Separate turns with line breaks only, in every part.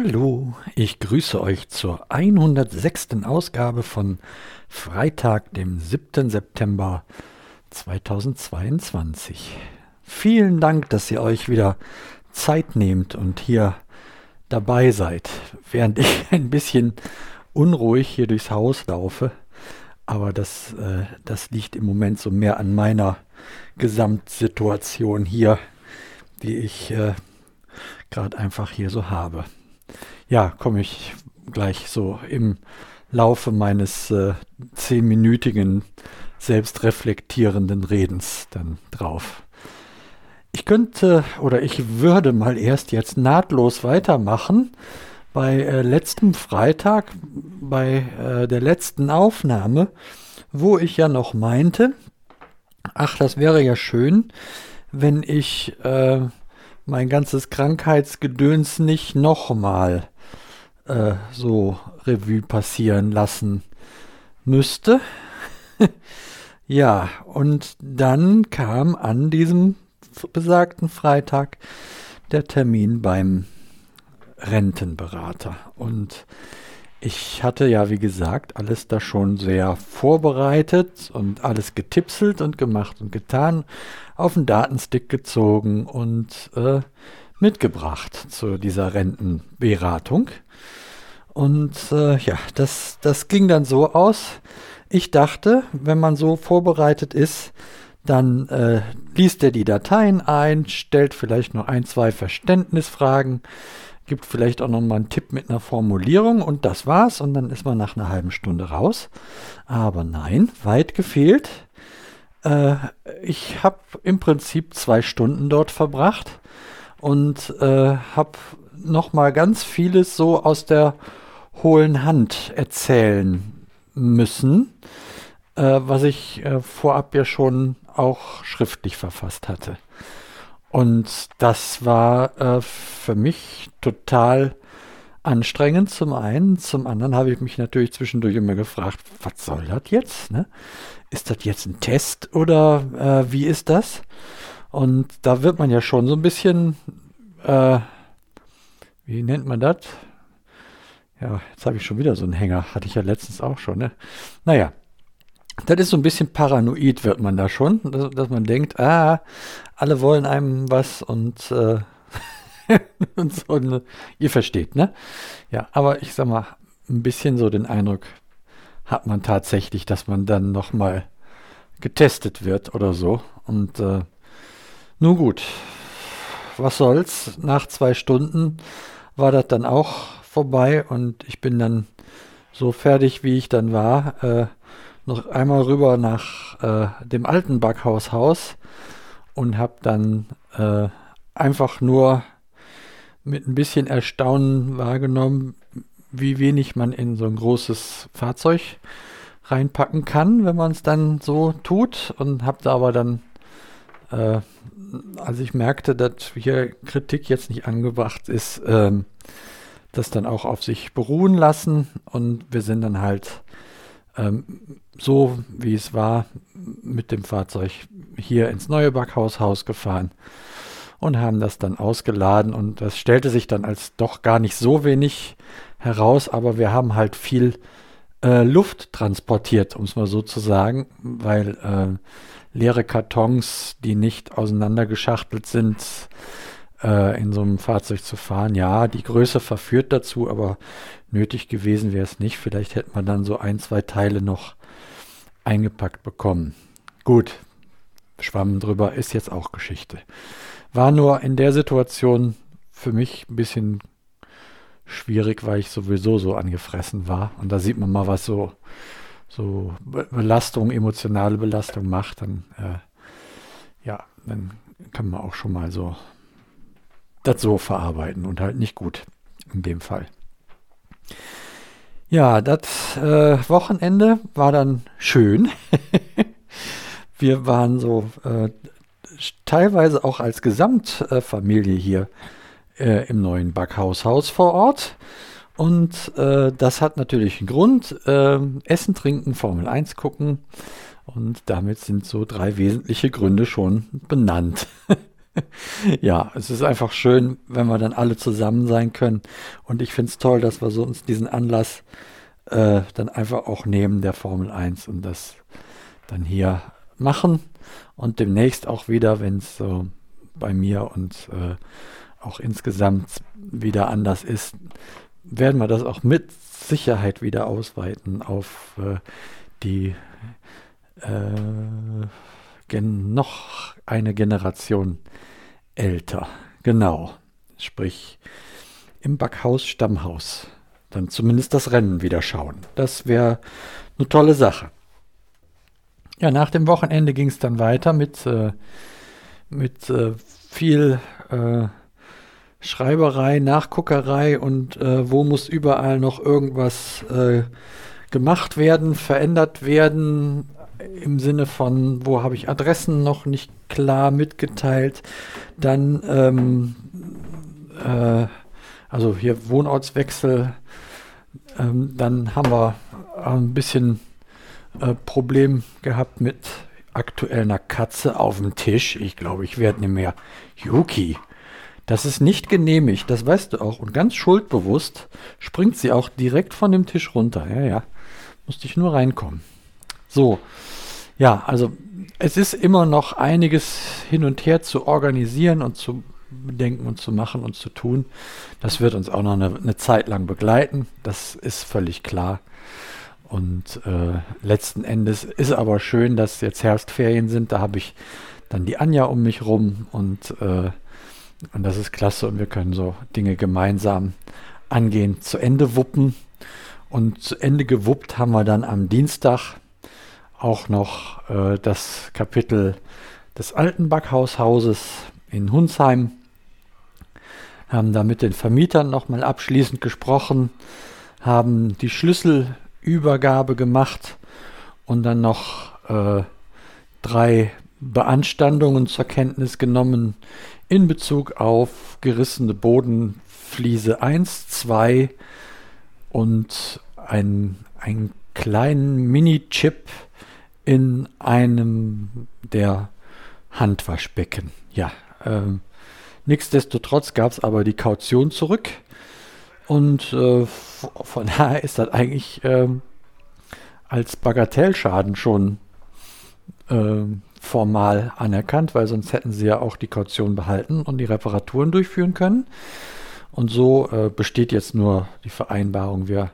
Hallo, ich grüße euch zur 106. Ausgabe von Freitag, dem 7. September 2022. Vielen Dank, dass ihr euch wieder Zeit nehmt und hier dabei seid, während ich ein bisschen unruhig hier durchs Haus laufe. Aber das, äh, das liegt im Moment so mehr an meiner Gesamtsituation hier, die ich äh, gerade einfach hier so habe ja, komme ich gleich so im Laufe meines äh, zehnminütigen selbstreflektierenden Redens dann drauf. Ich könnte oder ich würde mal erst jetzt nahtlos weitermachen bei äh, letztem Freitag, bei äh, der letzten Aufnahme, wo ich ja noch meinte, ach, das wäre ja schön, wenn ich äh, mein ganzes Krankheitsgedöns nicht nochmal äh, so Revue passieren lassen müsste. ja, und dann kam an diesem besagten Freitag der Termin beim Rentenberater. Und ich hatte ja, wie gesagt, alles da schon sehr vorbereitet und alles getipselt und gemacht und getan, auf den Datenstick gezogen und äh, mitgebracht zu dieser Rentenberatung. Und äh, ja, das, das ging dann so aus. Ich dachte, wenn man so vorbereitet ist, dann äh, liest er die Dateien ein, stellt vielleicht noch ein, zwei Verständnisfragen, gibt vielleicht auch noch mal einen Tipp mit einer Formulierung und das war's und dann ist man nach einer halben Stunde raus. Aber nein, weit gefehlt. Äh, ich habe im Prinzip zwei Stunden dort verbracht und äh, habe noch mal ganz vieles so aus der hohlen Hand erzählen müssen, äh, was ich äh, vorab ja schon auch schriftlich verfasst hatte. Und das war äh, für mich total anstrengend zum einen. Zum anderen habe ich mich natürlich zwischendurch immer gefragt, was soll das jetzt? Ne? Ist das jetzt ein Test oder äh, wie ist das? Und da wird man ja schon so ein bisschen, äh, wie nennt man das? Ja, jetzt habe ich schon wieder so einen Hänger. Hatte ich ja letztens auch schon. Ne? Naja, das ist so ein bisschen paranoid, wird man da schon, dass, dass man denkt, ah, alle wollen einem was und, äh, und so. Ne? Ihr versteht, ne? Ja, aber ich sag mal, ein bisschen so den Eindruck hat man tatsächlich, dass man dann nochmal getestet wird oder so. Und äh, nun gut, was soll's? Nach zwei Stunden war das dann auch vorbei und ich bin dann so fertig, wie ich dann war, äh, noch einmal rüber nach äh, dem alten Backhaushaus und habe dann äh, einfach nur mit ein bisschen Erstaunen wahrgenommen, wie wenig man in so ein großes Fahrzeug reinpacken kann, wenn man es dann so tut. Und habe da aber dann, äh, als ich merkte, dass hier Kritik jetzt nicht angebracht ist, ähm, das dann auch auf sich beruhen lassen. Und wir sind dann halt ähm, so, wie es war, mit dem Fahrzeug hier ins neue Backhaushaus gefahren und haben das dann ausgeladen. Und das stellte sich dann als doch gar nicht so wenig heraus, aber wir haben halt viel äh, Luft transportiert, um es mal so zu sagen, weil äh, leere Kartons, die nicht auseinandergeschachtelt sind, äh, in so einem Fahrzeug zu fahren. Ja, die Größe verführt dazu, aber nötig gewesen wäre es nicht. Vielleicht hätte man dann so ein, zwei Teile noch eingepackt bekommen. Gut, Schwamm drüber ist jetzt auch Geschichte. War nur in der Situation für mich ein bisschen schwierig, weil ich sowieso so angefressen war. Und da sieht man mal, was so, so Belastung, emotionale Belastung macht. Dann, äh, ja, dann kann man auch schon mal so das so verarbeiten und halt nicht gut in dem Fall. Ja, das äh, Wochenende war dann schön. Wir waren so äh, teilweise auch als Gesamtfamilie hier äh, im neuen Backhaushaus vor Ort. Und äh, das hat natürlich einen Grund. Ähm, Essen, trinken, Formel 1 gucken. Und damit sind so drei wesentliche Gründe schon benannt. ja, es ist einfach schön, wenn wir dann alle zusammen sein können. Und ich finde es toll, dass wir so uns diesen Anlass äh, dann einfach auch nehmen der Formel 1 und das dann hier machen. Und demnächst auch wieder, wenn es so bei mir und äh, auch insgesamt wieder anders ist, werden wir das auch mit Sicherheit wieder ausweiten auf äh, die äh, noch eine Generation älter. Genau. Sprich, im Backhaus Stammhaus. Dann zumindest das Rennen wieder schauen. Das wäre eine tolle Sache. Ja, nach dem Wochenende ging es dann weiter mit, äh, mit äh, viel äh, Schreiberei, Nachguckerei und äh, wo muss überall noch irgendwas äh, gemacht werden, verändert werden, im Sinne von, wo habe ich Adressen noch nicht klar mitgeteilt. Dann, ähm, äh, also hier Wohnortswechsel. Ähm, dann haben wir ein bisschen äh, Problem gehabt mit aktuell einer Katze auf dem Tisch. Ich glaube, ich werde nicht mehr. Yuki, das ist nicht genehmigt, das weißt du auch. Und ganz schuldbewusst springt sie auch direkt von dem Tisch runter. Ja, ja. Musste ich nur reinkommen. So, ja, also es ist immer noch einiges hin und her zu organisieren und zu bedenken und zu machen und zu tun. Das wird uns auch noch eine, eine Zeit lang begleiten. Das ist völlig klar. Und äh, letzten Endes ist aber schön, dass jetzt Herbstferien sind. Da habe ich dann die Anja um mich rum und, äh, und das ist klasse und wir können so Dinge gemeinsam angehen, zu Ende wuppen. Und zu Ende gewuppt haben wir dann am Dienstag auch noch äh, das Kapitel des alten Backhaushauses in Hunsheim. Haben da mit den Vermietern nochmal abschließend gesprochen, haben die Schlüsselübergabe gemacht und dann noch äh, drei Beanstandungen zur Kenntnis genommen in Bezug auf gerissene Bodenfliese 1, 2 und ein, einen kleinen Mini-Chip in einem der Handwaschbecken. Ja, ähm, nichtsdestotrotz gab es aber die Kaution zurück. Und äh, von daher ist das eigentlich ähm, als Bagatellschaden schon äh, formal anerkannt, weil sonst hätten sie ja auch die Kaution behalten und die Reparaturen durchführen können. Und so äh, besteht jetzt nur die Vereinbarung, wir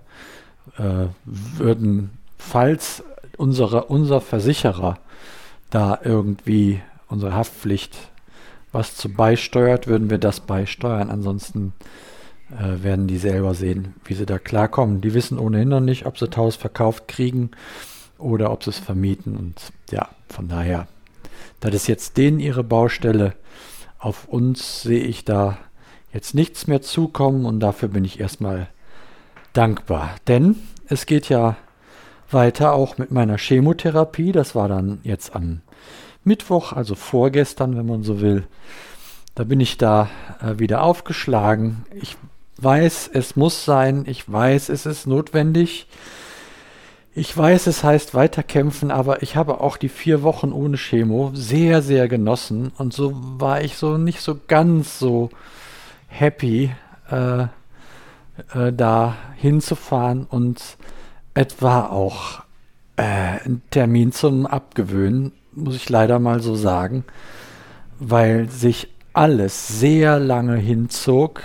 äh, würden, falls unsere, unser Versicherer da irgendwie unsere Haftpflicht was zu beisteuert, würden wir das beisteuern. Ansonsten äh, werden die selber sehen, wie sie da klarkommen. Die wissen ohnehin noch nicht, ob sie das Haus verkauft kriegen oder ob sie es vermieten. Und ja, von daher, das ist jetzt denen ihre Baustelle. Auf uns sehe ich da jetzt nichts mehr zukommen und dafür bin ich erstmal dankbar. Denn es geht ja weiter auch mit meiner Chemotherapie. Das war dann jetzt am Mittwoch, also vorgestern, wenn man so will. Da bin ich da äh, wieder aufgeschlagen. Ich weiß, es muss sein. Ich weiß, es ist notwendig. Ich weiß, es heißt weiterkämpfen, aber ich habe auch die vier Wochen ohne Chemo sehr, sehr genossen. Und so war ich so nicht so ganz so happy, äh, äh, da hinzufahren und etwa auch äh, ein Termin zum Abgewöhnen, muss ich leider mal so sagen, weil sich alles sehr lange hinzog,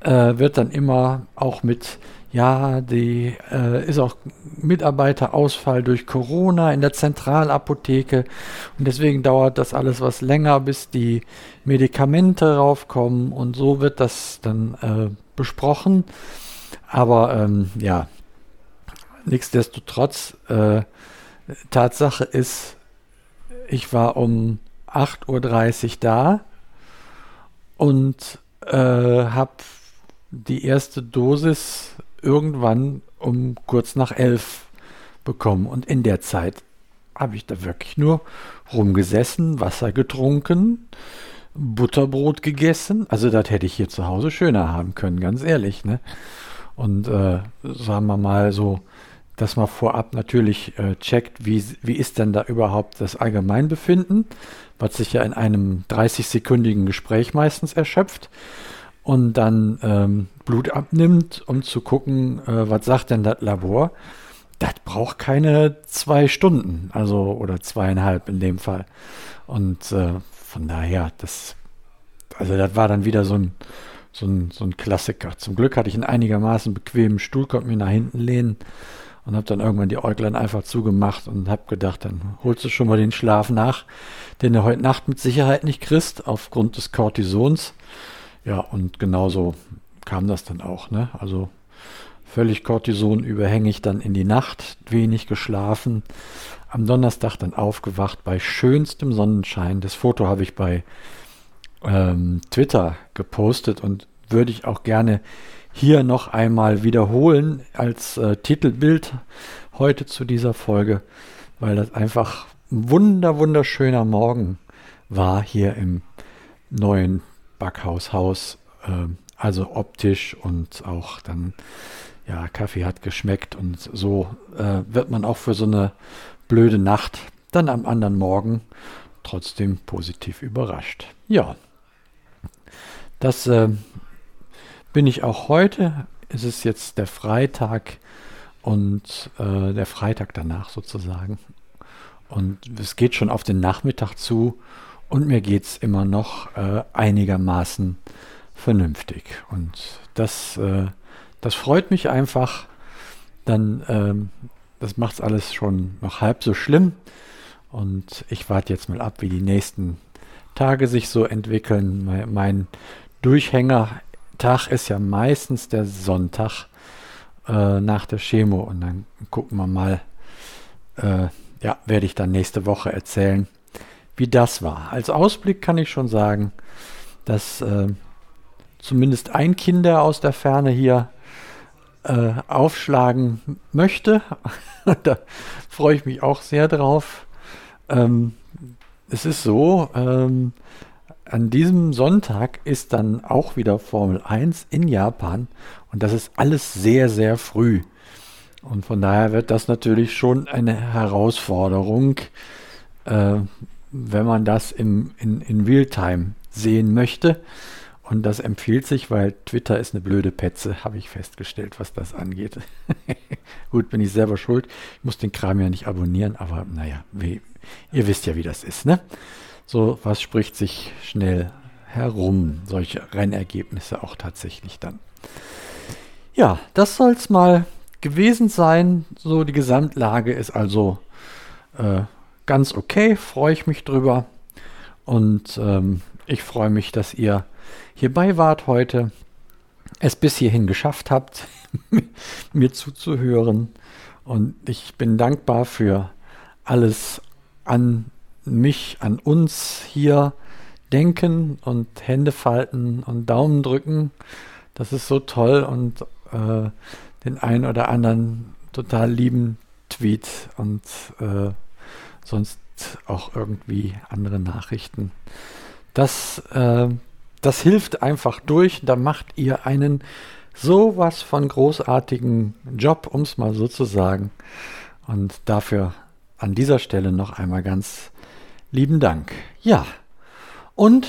äh, wird dann immer auch mit, ja, die äh, ist auch Mitarbeiterausfall durch Corona in der Zentralapotheke und deswegen dauert das alles was länger, bis die Medikamente raufkommen und so wird das dann äh, besprochen. Aber ähm, ja, Nichtsdestotrotz, äh, Tatsache ist, ich war um 8.30 Uhr da und äh, habe die erste Dosis irgendwann um kurz nach elf bekommen. Und in der Zeit habe ich da wirklich nur rumgesessen, Wasser getrunken, Butterbrot gegessen. Also das hätte ich hier zu Hause schöner haben können, ganz ehrlich. Ne? Und äh, sagen wir mal so dass man vorab natürlich äh, checkt, wie, wie ist denn da überhaupt das Allgemeinbefinden, was sich ja in einem 30-sekündigen Gespräch meistens erschöpft und dann ähm, Blut abnimmt, um zu gucken, äh, was sagt denn das Labor. Das braucht keine zwei Stunden, also oder zweieinhalb in dem Fall. Und äh, von daher, das, also das war dann wieder so ein, so ein, so ein Klassiker. Zum Glück hatte ich einen einigermaßen bequemen Stuhl, konnte mich nach hinten lehnen und habe dann irgendwann die Äuglein einfach zugemacht und habe gedacht, dann holst du schon mal den Schlaf nach, den du heute Nacht mit Sicherheit nicht kriegst, aufgrund des Cortisons. Ja, und genauso kam das dann auch. Ne? Also völlig Cortison überhängig dann in die Nacht, wenig geschlafen. Am Donnerstag dann aufgewacht bei schönstem Sonnenschein. Das Foto habe ich bei ähm, Twitter gepostet und würde ich auch gerne hier noch einmal wiederholen als äh, Titelbild heute zu dieser Folge, weil das einfach ein wunder wunderschöner Morgen war hier im neuen Backhaushaus. Äh, also optisch und auch dann, ja, Kaffee hat geschmeckt und so äh, wird man auch für so eine blöde Nacht dann am anderen Morgen trotzdem positiv überrascht. Ja, das äh, bin ich auch heute. Es ist jetzt der Freitag und äh, der Freitag danach sozusagen. Und es geht schon auf den Nachmittag zu und mir geht es immer noch äh, einigermaßen vernünftig. Und das, äh, das freut mich einfach. Dann, ähm, das macht es alles schon noch halb so schlimm. Und ich warte jetzt mal ab, wie die nächsten Tage sich so entwickeln. Mein, mein Durchhänger Tag ist ja meistens der Sonntag äh, nach der Chemo und dann gucken wir mal, äh, ja, werde ich dann nächste Woche erzählen, wie das war. Als Ausblick kann ich schon sagen, dass äh, zumindest ein Kinder aus der Ferne hier äh, aufschlagen möchte. da freue ich mich auch sehr drauf. Ähm, es ist so, ähm, an diesem Sonntag ist dann auch wieder Formel 1 in Japan und das ist alles sehr, sehr früh. Und von daher wird das natürlich schon eine Herausforderung, äh, wenn man das im, in, in Realtime sehen möchte. Und das empfiehlt sich, weil Twitter ist eine blöde Petze, habe ich festgestellt, was das angeht. Gut, bin ich selber schuld. Ich muss den Kram ja nicht abonnieren, aber naja, wie, ihr wisst ja, wie das ist, ne? so was spricht sich schnell herum, solche Rennergebnisse auch tatsächlich dann. Ja, das soll es mal gewesen sein. So die Gesamtlage ist also äh, ganz okay, freue ich mich drüber. Und ähm, ich freue mich, dass ihr hierbei wart heute, es bis hierhin geschafft habt, mir zuzuhören. Und ich bin dankbar für alles an mich, an uns hier denken und Hände falten und Daumen drücken. Das ist so toll und äh, den einen oder anderen total lieben Tweet und äh, sonst auch irgendwie andere Nachrichten. Das, äh, das hilft einfach durch. Da macht ihr einen sowas von großartigen Job, um es mal so zu sagen. Und dafür an dieser Stelle noch einmal ganz lieben Dank. Ja, und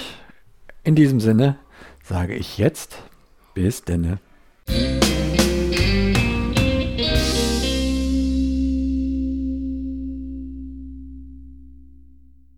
in diesem Sinne sage ich jetzt bis denne.